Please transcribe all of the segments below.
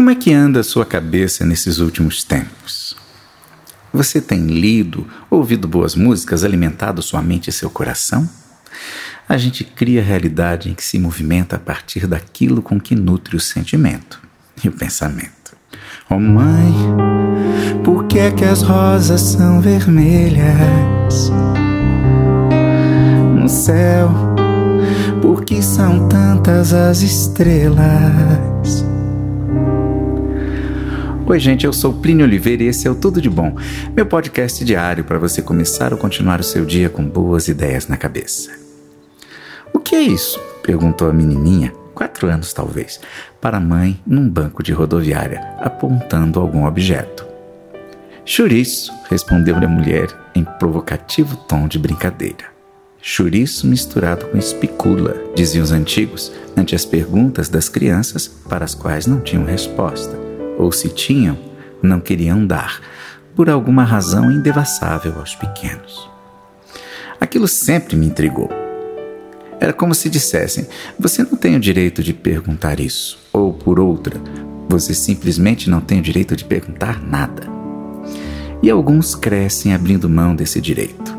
Como é que anda a sua cabeça nesses últimos tempos? Você tem lido, ouvido boas músicas, alimentado sua mente e seu coração? A gente cria a realidade em que se movimenta a partir daquilo com que nutre o sentimento e o pensamento. Oh mãe, por que é que as rosas são vermelhas? No céu, por que são tantas as estrelas? Oi, gente, eu sou Plínio Oliveira e esse é o Tudo de Bom, meu podcast diário para você começar ou continuar o seu dia com boas ideias na cabeça. O que é isso? perguntou a menininha, quatro anos talvez, para a mãe num banco de rodoviária, apontando algum objeto. Chouriço, respondeu-lhe a mulher em provocativo tom de brincadeira. Chouriço misturado com espicula, diziam os antigos, ante as perguntas das crianças para as quais não tinham resposta ou se tinham, não queriam dar, por alguma razão indevassável aos pequenos. Aquilo sempre me intrigou. Era como se dissessem: você não tem o direito de perguntar isso, ou por outra, você simplesmente não tem o direito de perguntar nada. E alguns crescem abrindo mão desse direito.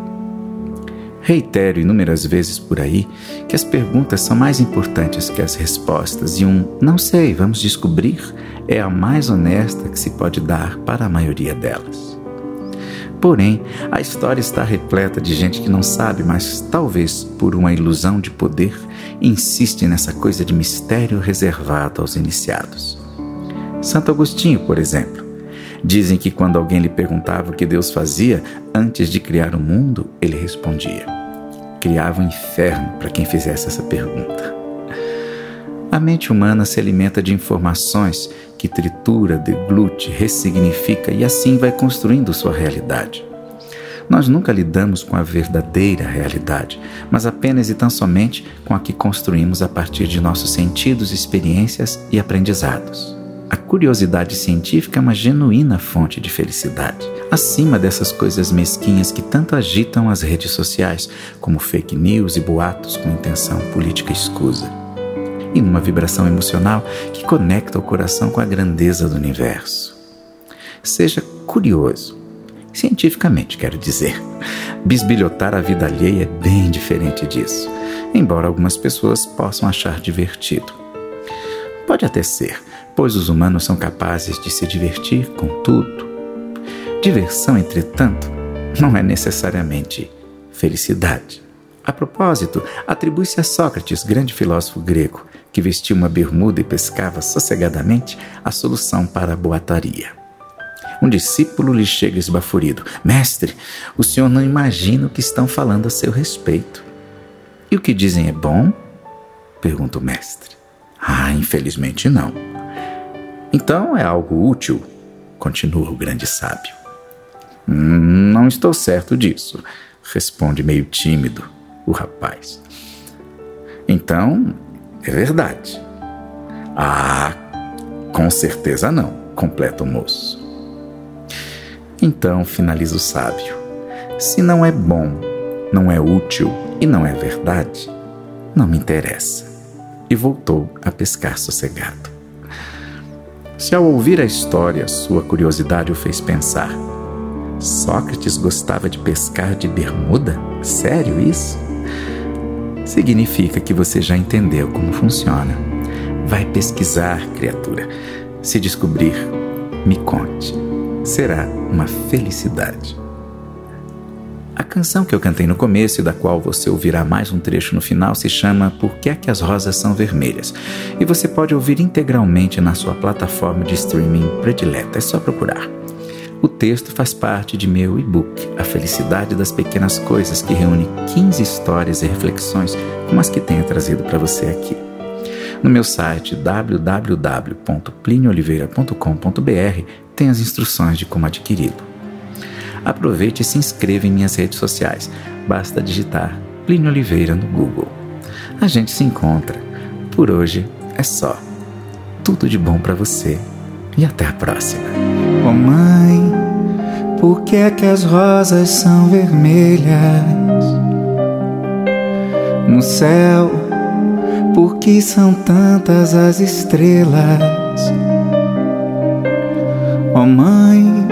Reitero inúmeras vezes por aí que as perguntas são mais importantes que as respostas e um não sei, vamos descobrir é a mais honesta que se pode dar para a maioria delas. Porém, a história está repleta de gente que não sabe, mas talvez por uma ilusão de poder, insiste nessa coisa de mistério reservado aos iniciados. Santo Agostinho, por exemplo, dizem que quando alguém lhe perguntava o que Deus fazia antes de criar o mundo, ele respondia: criava o um inferno para quem fizesse essa pergunta. A mente humana se alimenta de informações que tritura, deglute, ressignifica e assim vai construindo sua realidade. Nós nunca lidamos com a verdadeira realidade, mas apenas e tão somente com a que construímos a partir de nossos sentidos, experiências e aprendizados. A curiosidade científica é uma genuína fonte de felicidade, acima dessas coisas mesquinhas que tanto agitam as redes sociais, como fake news e boatos com intenção política escusa e numa vibração emocional que conecta o coração com a grandeza do universo. Seja curioso, cientificamente quero dizer. Bisbilhotar a vida alheia é bem diferente disso, embora algumas pessoas possam achar divertido. Pode até ser, pois os humanos são capazes de se divertir com tudo. Diversão, entretanto, não é necessariamente felicidade. A propósito, atribui-se a Sócrates, grande filósofo grego, que vestia uma bermuda e pescava sossegadamente a solução para a boataria. Um discípulo lhe chega esbaforido: Mestre, o senhor não imagina o que estão falando a seu respeito. E o que dizem é bom? pergunta o mestre. Ah, infelizmente não. Então é algo útil, continua o grande sábio. Não estou certo disso, responde meio tímido o rapaz. Então, é verdade. Ah, com certeza não, completa o moço. Então finaliza o sábio: se não é bom, não é útil e não é verdade, não me interessa. E voltou a pescar sossegado. Se ao ouvir a história sua curiosidade o fez pensar: Sócrates gostava de pescar de bermuda? Sério isso? Significa que você já entendeu como funciona. Vai pesquisar, criatura. Se descobrir, me conte. Será uma felicidade. A canção que eu cantei no começo e da qual você ouvirá mais um trecho no final se chama Por que é que as rosas são vermelhas? E você pode ouvir integralmente na sua plataforma de streaming predileta. É só procurar. O texto faz parte de meu e-book A Felicidade das Pequenas Coisas, que reúne 15 histórias e reflexões como as que tenho trazido para você aqui. No meu site www.plinioliveira.com.br tem as instruções de como adquiri-lo. Aproveite e se inscreva em minhas redes sociais. Basta digitar Plínio Oliveira no Google. A gente se encontra. Por hoje é só. Tudo de bom para você e até a próxima. Mãe, por que é que as rosas são vermelhas? No céu, por que são tantas as estrelas? Oh mãe,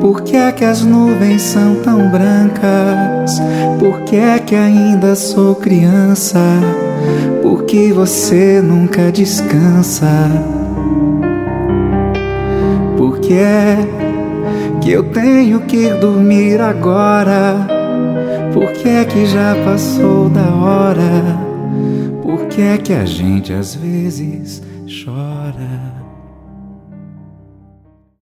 por que é que as nuvens são tão brancas? Por que é que ainda sou criança? Por que você nunca descansa? Por que é que eu tenho que dormir agora? Por que é que já passou da hora? Por que é que a gente às vezes chora?